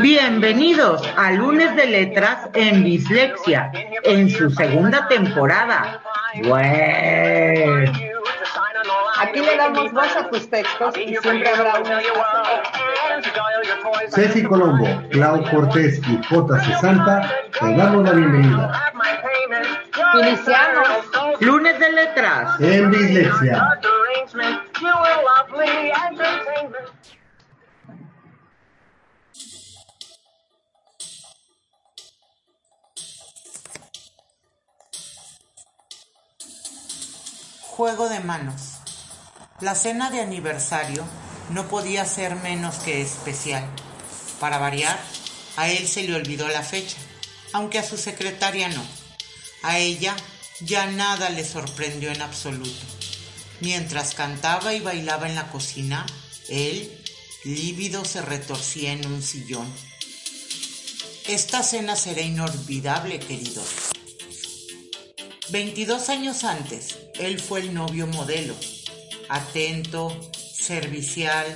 Bienvenidos a Lunes de Letras en Dislexia, en su segunda temporada. Aquí le damos voz a tus textos y siempre habrá una... Ceci Colombo, Clau Cortés y J. Santa te damos la bienvenida. Iniciamos. Lunes de Letras en Dislexia. Juego de manos. La cena de aniversario no podía ser menos que especial. Para variar, a él se le olvidó la fecha, aunque a su secretaria no. A ella ya nada le sorprendió en absoluto. Mientras cantaba y bailaba en la cocina, él, lívido, se retorcía en un sillón. Esta cena será inolvidable, querido. 22 años antes, él fue el novio modelo, atento, servicial,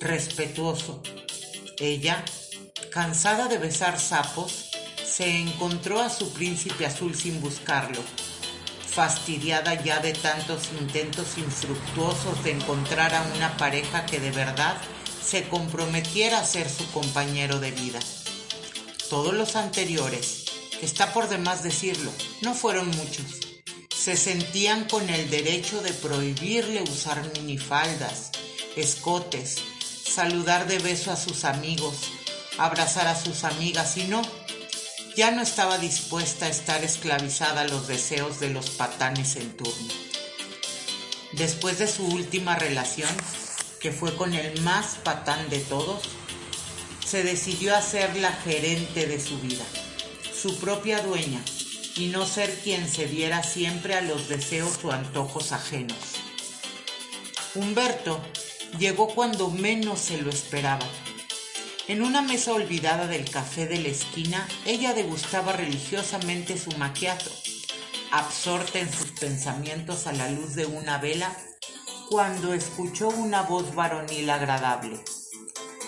respetuoso. Ella, cansada de besar sapos, se encontró a su príncipe azul sin buscarlo, fastidiada ya de tantos intentos infructuosos de encontrar a una pareja que de verdad se comprometiera a ser su compañero de vida. Todos los anteriores está por demás decirlo, no fueron muchos. Se sentían con el derecho de prohibirle usar minifaldas, escotes, saludar de beso a sus amigos, abrazar a sus amigas y no, ya no estaba dispuesta a estar esclavizada a los deseos de los patanes en turno. Después de su última relación, que fue con el más patán de todos, se decidió a ser la gerente de su vida su propia dueña y no ser quien se diera siempre a los deseos o antojos ajenos. Humberto llegó cuando menos se lo esperaba. En una mesa olvidada del café de la esquina, ella degustaba religiosamente su maquiato, absorta en sus pensamientos a la luz de una vela, cuando escuchó una voz varonil agradable.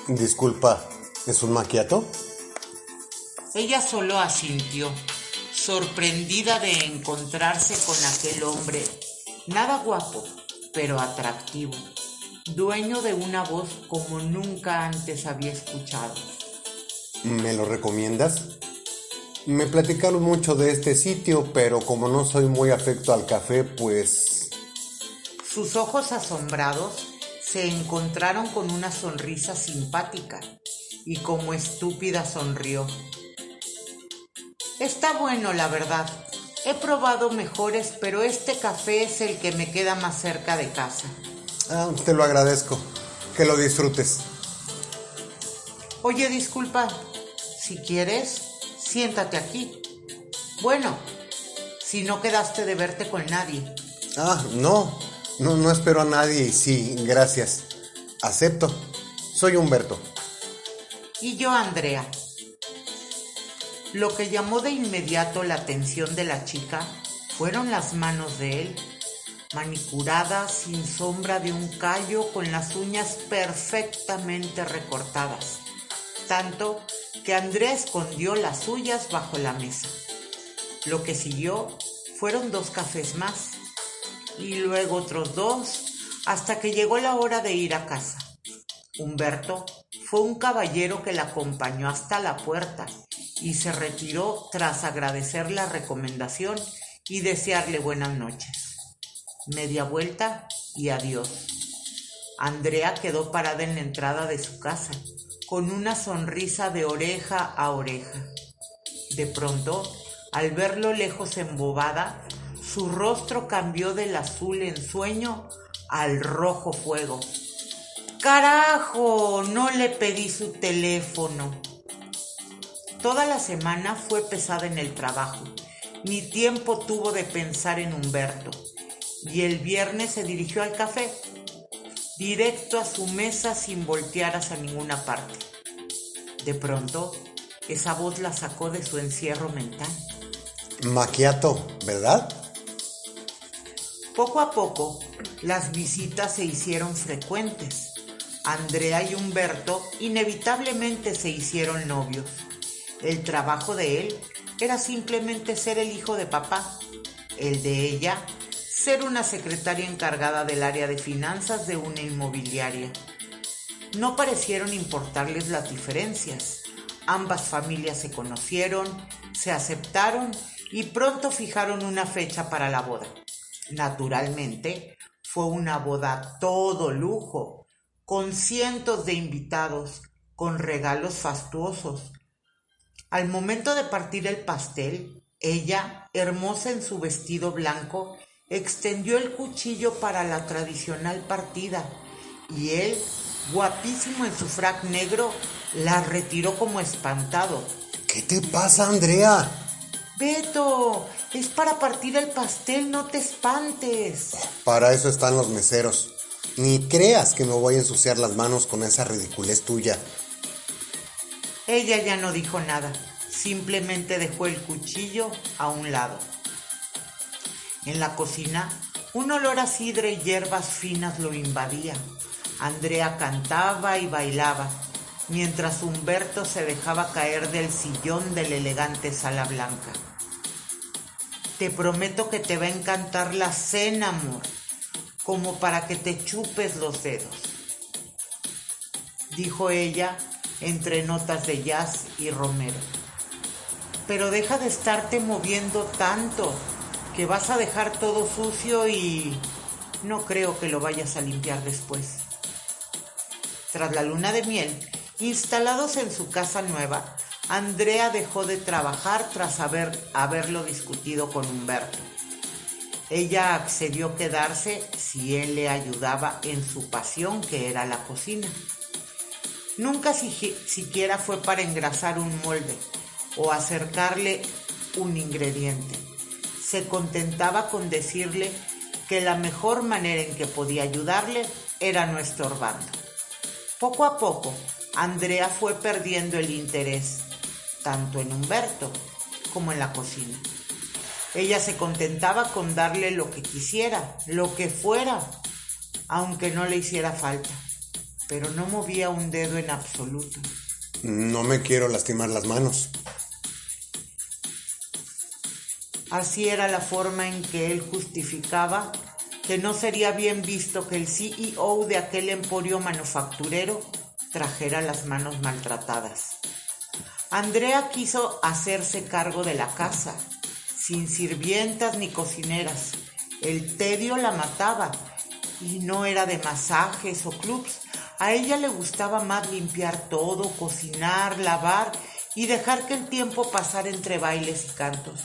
Disculpa, ¿es un maquiato? Ella solo asintió, sorprendida de encontrarse con aquel hombre, nada guapo, pero atractivo, dueño de una voz como nunca antes había escuchado. ¿Me lo recomiendas? Me platicaron mucho de este sitio, pero como no soy muy afecto al café, pues... Sus ojos asombrados se encontraron con una sonrisa simpática y como estúpida sonrió. Está bueno, la verdad. He probado mejores, pero este café es el que me queda más cerca de casa. Ah, te lo agradezco. Que lo disfrutes. Oye, disculpa. Si quieres, siéntate aquí. Bueno, si no quedaste de verte con nadie. Ah, no. No, no espero a nadie. Sí, gracias. Acepto. Soy Humberto. Y yo, Andrea. Lo que llamó de inmediato la atención de la chica fueron las manos de él, manicuradas sin sombra de un callo con las uñas perfectamente recortadas, tanto que Andrés escondió las suyas bajo la mesa. Lo que siguió fueron dos cafés más y luego otros dos hasta que llegó la hora de ir a casa. Humberto fue un caballero que la acompañó hasta la puerta y se retiró tras agradecer la recomendación y desearle buenas noches. Media vuelta y adiós. Andrea quedó parada en la entrada de su casa, con una sonrisa de oreja a oreja. De pronto, al verlo lejos embobada, su rostro cambió del azul en sueño al rojo fuego. ¡Carajo! No le pedí su teléfono. Toda la semana fue pesada en el trabajo. Ni tiempo tuvo de pensar en Humberto. Y el viernes se dirigió al café, directo a su mesa sin voltear hacia ninguna parte. De pronto, esa voz la sacó de su encierro mental. Maquiato, ¿verdad? Poco a poco, las visitas se hicieron frecuentes. Andrea y Humberto inevitablemente se hicieron novios. El trabajo de él era simplemente ser el hijo de papá, el de ella ser una secretaria encargada del área de finanzas de una inmobiliaria. No parecieron importarles las diferencias. Ambas familias se conocieron, se aceptaron y pronto fijaron una fecha para la boda. Naturalmente, fue una boda todo lujo, con cientos de invitados, con regalos fastuosos. Al momento de partir el pastel, ella, hermosa en su vestido blanco, extendió el cuchillo para la tradicional partida y él, guapísimo en su frac negro, la retiró como espantado. ¿Qué te pasa, Andrea? Beto, es para partir el pastel, no te espantes. Para eso están los meseros. Ni creas que me voy a ensuciar las manos con esa ridiculez tuya. Ella ya no dijo nada, simplemente dejó el cuchillo a un lado. En la cocina, un olor a sidra y hierbas finas lo invadía. Andrea cantaba y bailaba, mientras Humberto se dejaba caer del sillón de la elegante sala blanca. Te prometo que te va a encantar la cena, amor, como para que te chupes los dedos, dijo ella entre notas de jazz y romero. Pero deja de estarte moviendo tanto, que vas a dejar todo sucio y no creo que lo vayas a limpiar después. Tras la luna de miel, instalados en su casa nueva, Andrea dejó de trabajar tras haber, haberlo discutido con Humberto. Ella accedió a quedarse si él le ayudaba en su pasión que era la cocina. Nunca si, siquiera fue para engrasar un molde o acercarle un ingrediente se contentaba con decirle que la mejor manera en que podía ayudarle era no estorbando. Poco a poco, Andrea fue perdiendo el interés, tanto en Humberto como en la cocina. Ella se contentaba con darle lo que quisiera, lo que fuera, aunque no le hiciera falta, pero no movía un dedo en absoluto. No me quiero lastimar las manos. Así era la forma en que él justificaba que no sería bien visto que el CEO de aquel emporio manufacturero trajera las manos maltratadas. Andrea quiso hacerse cargo de la casa, sin sirvientas ni cocineras. El tedio la mataba y no era de masajes o clubs. A ella le gustaba más limpiar todo, cocinar, lavar y dejar que el tiempo pasara entre bailes y cantos.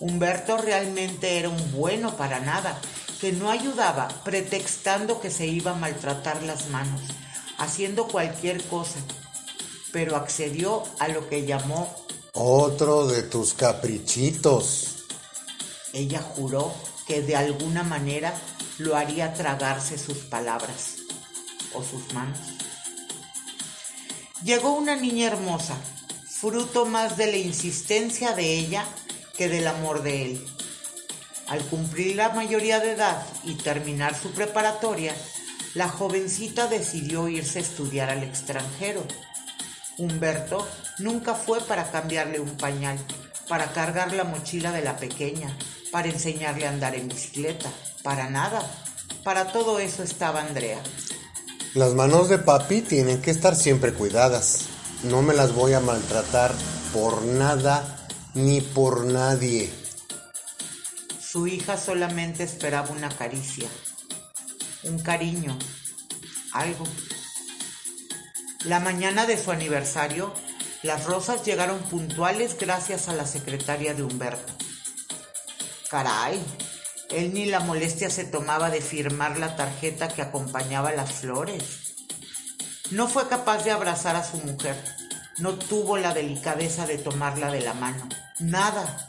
Humberto realmente era un bueno para nada, que no ayudaba pretextando que se iba a maltratar las manos, haciendo cualquier cosa, pero accedió a lo que llamó otro de tus caprichitos. Ella juró que de alguna manera lo haría tragarse sus palabras sus manos. Llegó una niña hermosa, fruto más de la insistencia de ella que del amor de él. Al cumplir la mayoría de edad y terminar su preparatoria, la jovencita decidió irse a estudiar al extranjero. Humberto nunca fue para cambiarle un pañal, para cargar la mochila de la pequeña, para enseñarle a andar en bicicleta, para nada. Para todo eso estaba Andrea. Las manos de papi tienen que estar siempre cuidadas. No me las voy a maltratar por nada ni por nadie. Su hija solamente esperaba una caricia, un cariño, algo. La mañana de su aniversario, las rosas llegaron puntuales gracias a la secretaria de Humberto. Caray, él ni la molestia se tomaba de firmar la tarjeta que acompañaba las flores. No fue capaz de abrazar a su mujer, no tuvo la delicadeza de tomarla de la mano. Nada.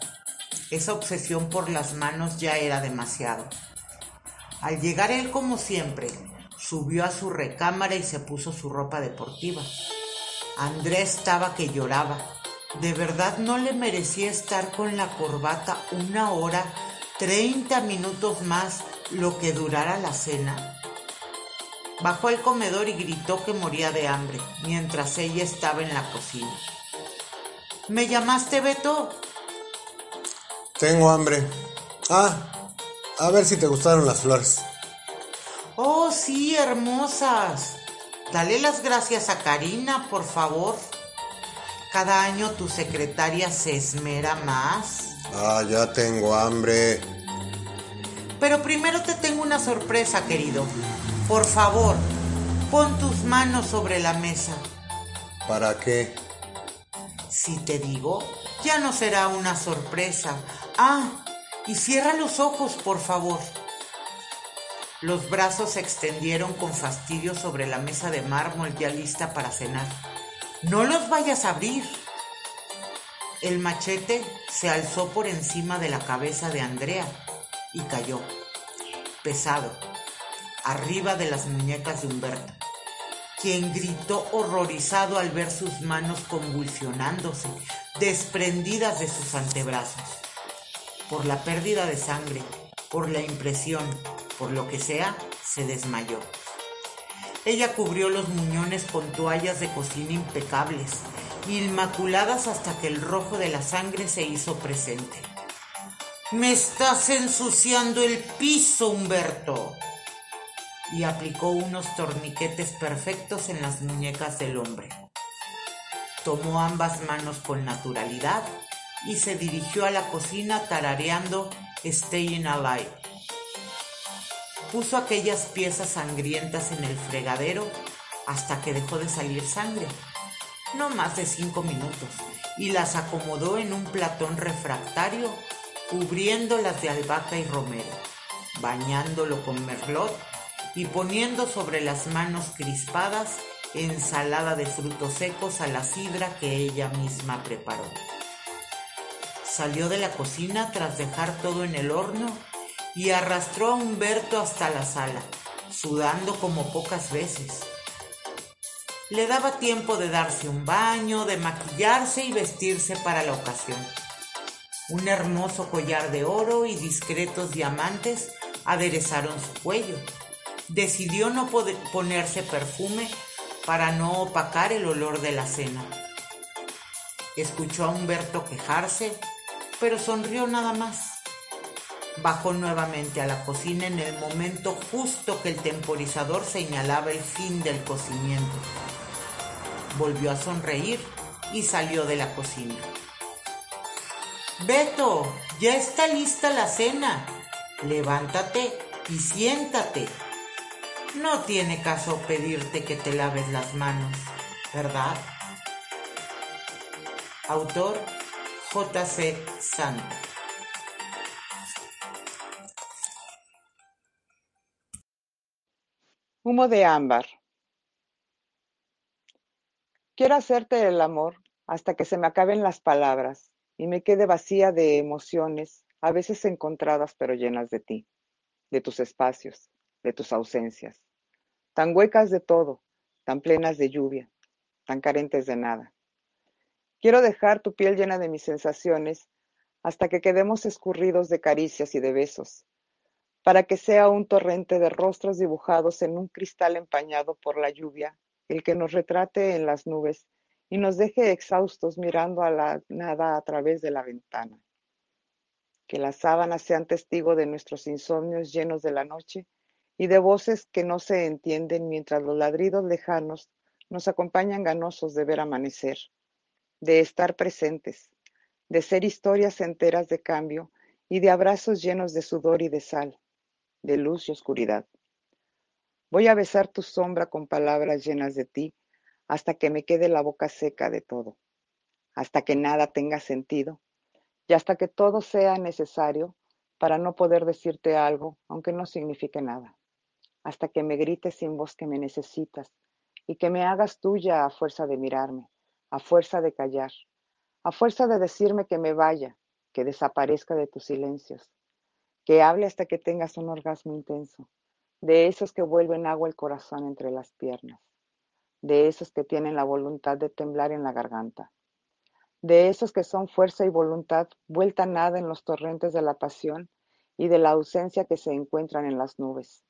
Esa obsesión por las manos ya era demasiado. Al llegar él como siempre, subió a su recámara y se puso su ropa deportiva. Andrés estaba que lloraba. De verdad no le merecía estar con la corbata una hora, treinta minutos más, lo que durara la cena. Bajó al comedor y gritó que moría de hambre, mientras ella estaba en la cocina. ¿Me llamaste, Beto? Tengo hambre. Ah, a ver si te gustaron las flores. Oh, sí, hermosas. Dale las gracias a Karina, por favor. Cada año tu secretaria se esmera más. Ah, ya tengo hambre. Pero primero te tengo una sorpresa, querido. Por favor, pon tus manos sobre la mesa. ¿Para qué? Si te digo, ya no será una sorpresa. Ah, y cierra los ojos, por favor. Los brazos se extendieron con fastidio sobre la mesa de mármol ya lista para cenar. No los vayas a abrir. El machete se alzó por encima de la cabeza de Andrea y cayó, pesado, arriba de las muñecas de Humberto, quien gritó horrorizado al ver sus manos convulsionándose, desprendidas de sus antebrazos. Por la pérdida de sangre, por la impresión, por lo que sea, se desmayó. Ella cubrió los muñones con toallas de cocina impecables, inmaculadas hasta que el rojo de la sangre se hizo presente. Me estás ensuciando el piso, Humberto. Y aplicó unos torniquetes perfectos en las muñecas del hombre. Tomó ambas manos con naturalidad y se dirigió a la cocina tarareando Staying Alive. Puso aquellas piezas sangrientas en el fregadero hasta que dejó de salir sangre, no más de cinco minutos, y las acomodó en un platón refractario cubriéndolas de albahaca y romero, bañándolo con merlot y poniendo sobre las manos crispadas ensalada de frutos secos a la sidra que ella misma preparó. Salió de la cocina tras dejar todo en el horno y arrastró a Humberto hasta la sala, sudando como pocas veces. Le daba tiempo de darse un baño, de maquillarse y vestirse para la ocasión un hermoso collar de oro y discretos diamantes aderezaron su cuello. Decidió no ponerse perfume para no opacar el olor de la cena. Escuchó a Humberto quejarse, pero sonrió nada más. Bajó nuevamente a la cocina en el momento justo que el temporizador señalaba el fin del cocimiento. Volvió a sonreír y salió de la cocina. Beto, ya está lista la cena. Levántate y siéntate. No tiene caso pedirte que te laves las manos, ¿verdad? Autor J.C. Santa. Humo de ámbar. Quiero hacerte el amor hasta que se me acaben las palabras y me quede vacía de emociones, a veces encontradas pero llenas de ti, de tus espacios, de tus ausencias, tan huecas de todo, tan plenas de lluvia, tan carentes de nada. Quiero dejar tu piel llena de mis sensaciones hasta que quedemos escurridos de caricias y de besos, para que sea un torrente de rostros dibujados en un cristal empañado por la lluvia, el que nos retrate en las nubes y nos deje exhaustos mirando a la nada a través de la ventana. Que las sábanas sean testigo de nuestros insomnios llenos de la noche y de voces que no se entienden mientras los ladridos lejanos nos acompañan ganosos de ver amanecer, de estar presentes, de ser historias enteras de cambio y de abrazos llenos de sudor y de sal, de luz y oscuridad. Voy a besar tu sombra con palabras llenas de ti hasta que me quede la boca seca de todo, hasta que nada tenga sentido y hasta que todo sea necesario para no poder decirte algo, aunque no signifique nada, hasta que me grites sin voz que me necesitas y que me hagas tuya a fuerza de mirarme, a fuerza de callar, a fuerza de decirme que me vaya, que desaparezca de tus silencios, que hable hasta que tengas un orgasmo intenso, de esos que vuelven agua el corazón entre las piernas de esos que tienen la voluntad de temblar en la garganta, de esos que son fuerza y voluntad vuelta nada en los torrentes de la pasión y de la ausencia que se encuentran en las nubes,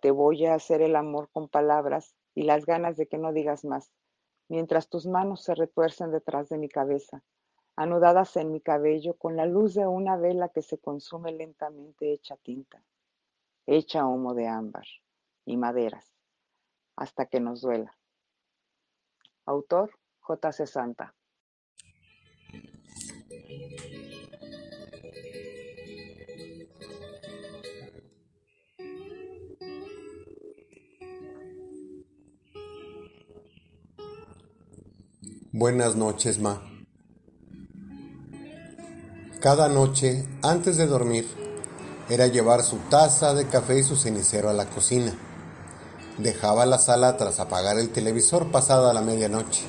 te voy a hacer el amor con palabras y las ganas de que no digas más, mientras tus manos se retuercen detrás de mi cabeza, anudadas en mi cabello con la luz de una vela que se consume lentamente hecha tinta, hecha humo de ámbar y maderas, hasta que nos duela. Autor J. Santa. Buenas noches, Ma. Cada noche, antes de dormir, era llevar su taza de café y su cenicero a la cocina. Dejaba la sala tras apagar el televisor pasada la medianoche.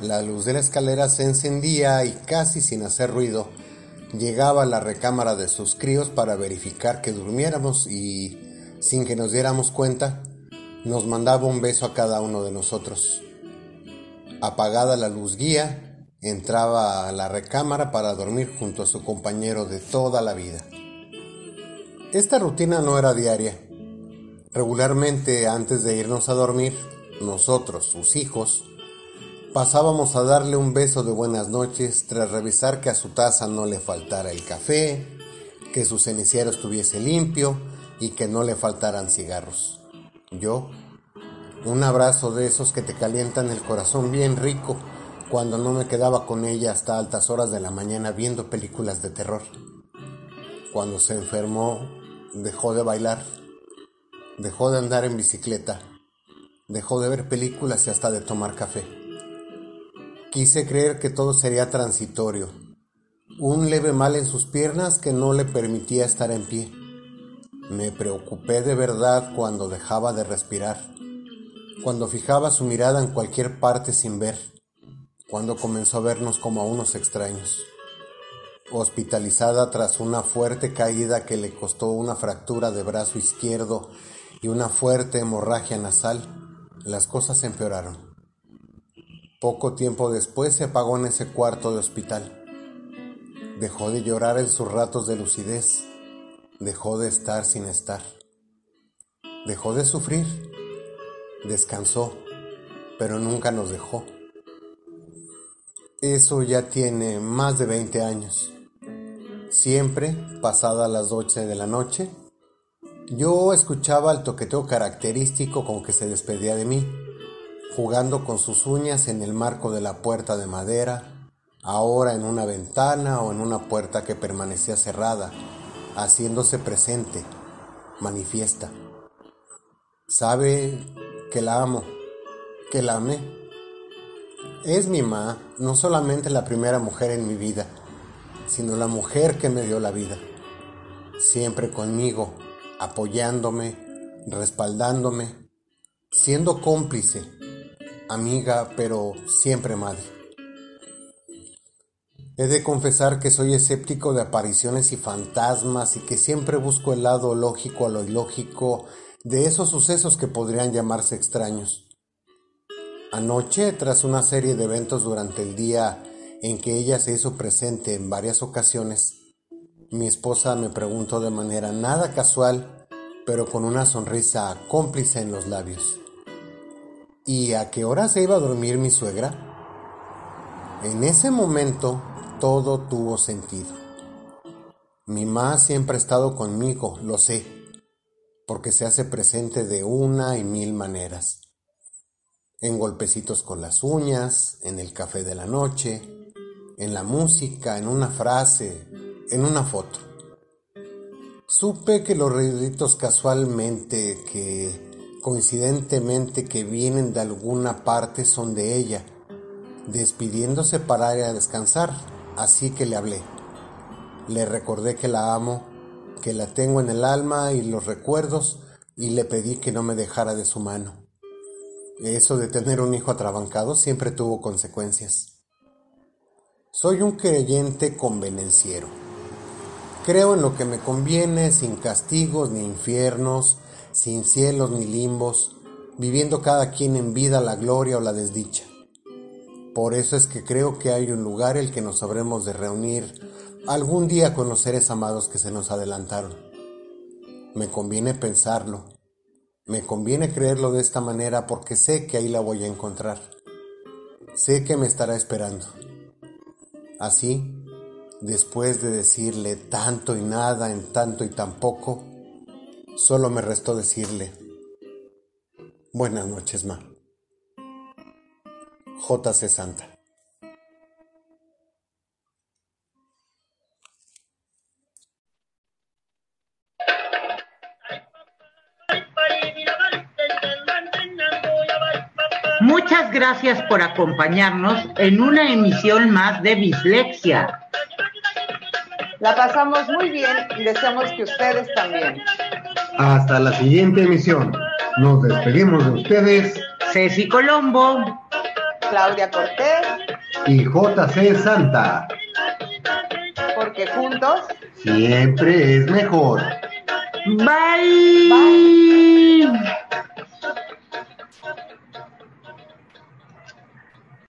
La luz de la escalera se encendía y casi sin hacer ruido, llegaba a la recámara de sus críos para verificar que durmiéramos y, sin que nos diéramos cuenta, nos mandaba un beso a cada uno de nosotros. Apagada la luz guía, entraba a la recámara para dormir junto a su compañero de toda la vida. Esta rutina no era diaria. Regularmente antes de irnos a dormir, nosotros, sus hijos, pasábamos a darle un beso de buenas noches tras revisar que a su taza no le faltara el café, que su cenicero estuviese limpio y que no le faltaran cigarros. Yo, un abrazo de esos que te calientan el corazón bien rico cuando no me quedaba con ella hasta altas horas de la mañana viendo películas de terror. Cuando se enfermó, dejó de bailar, dejó de andar en bicicleta, dejó de ver películas y hasta de tomar café. Quise creer que todo sería transitorio, un leve mal en sus piernas que no le permitía estar en pie. Me preocupé de verdad cuando dejaba de respirar cuando fijaba su mirada en cualquier parte sin ver, cuando comenzó a vernos como a unos extraños. Hospitalizada tras una fuerte caída que le costó una fractura de brazo izquierdo y una fuerte hemorragia nasal, las cosas empeoraron. Poco tiempo después se apagó en ese cuarto de hospital. Dejó de llorar en sus ratos de lucidez, dejó de estar sin estar, dejó de sufrir descansó, pero nunca nos dejó. Eso ya tiene más de 20 años. Siempre, pasada las 8 de la noche, yo escuchaba el toqueteo característico con que se despedía de mí, jugando con sus uñas en el marco de la puerta de madera, ahora en una ventana o en una puerta que permanecía cerrada, haciéndose presente, manifiesta. Sabe que la amo, que la amé. Es mi ma, no solamente la primera mujer en mi vida, sino la mujer que me dio la vida. Siempre conmigo, apoyándome, respaldándome, siendo cómplice, amiga, pero siempre madre. He de confesar que soy escéptico de apariciones y fantasmas y que siempre busco el lado lógico a lo ilógico de esos sucesos que podrían llamarse extraños. Anoche, tras una serie de eventos durante el día en que ella se hizo presente en varias ocasiones, mi esposa me preguntó de manera nada casual, pero con una sonrisa cómplice en los labios. ¿Y a qué hora se iba a dormir mi suegra? En ese momento todo tuvo sentido. Mi ma siempre ha estado conmigo, lo sé porque se hace presente de una y mil maneras. En golpecitos con las uñas, en el café de la noche, en la música, en una frase, en una foto. Supe que los ruiditos casualmente, que coincidentemente que vienen de alguna parte son de ella, despidiéndose para ir a descansar, así que le hablé. Le recordé que la amo que la tengo en el alma y los recuerdos y le pedí que no me dejara de su mano. Eso de tener un hijo atrabancado siempre tuvo consecuencias. Soy un creyente convenenciero. Creo en lo que me conviene, sin castigos ni infiernos, sin cielos ni limbos, viviendo cada quien en vida la gloria o la desdicha. Por eso es que creo que hay un lugar el que nos habremos de reunir algún día con los seres amados que se nos adelantaron. Me conviene pensarlo, Me conviene creerlo de esta manera porque sé que ahí la voy a encontrar. Sé que me estará esperando. Así, después de decirle tanto y nada en tanto y tan poco, solo me restó decirle, buenas noches, ma. J.C. Santa. Muchas gracias por acompañarnos en una emisión más de Bislexia. La pasamos muy bien y deseamos que ustedes también. Hasta la siguiente emisión. Nos despedimos de ustedes. Ceci Colombo. Claudia Cortés. Y JC Santa. Porque juntos siempre es mejor. Bye. Bye.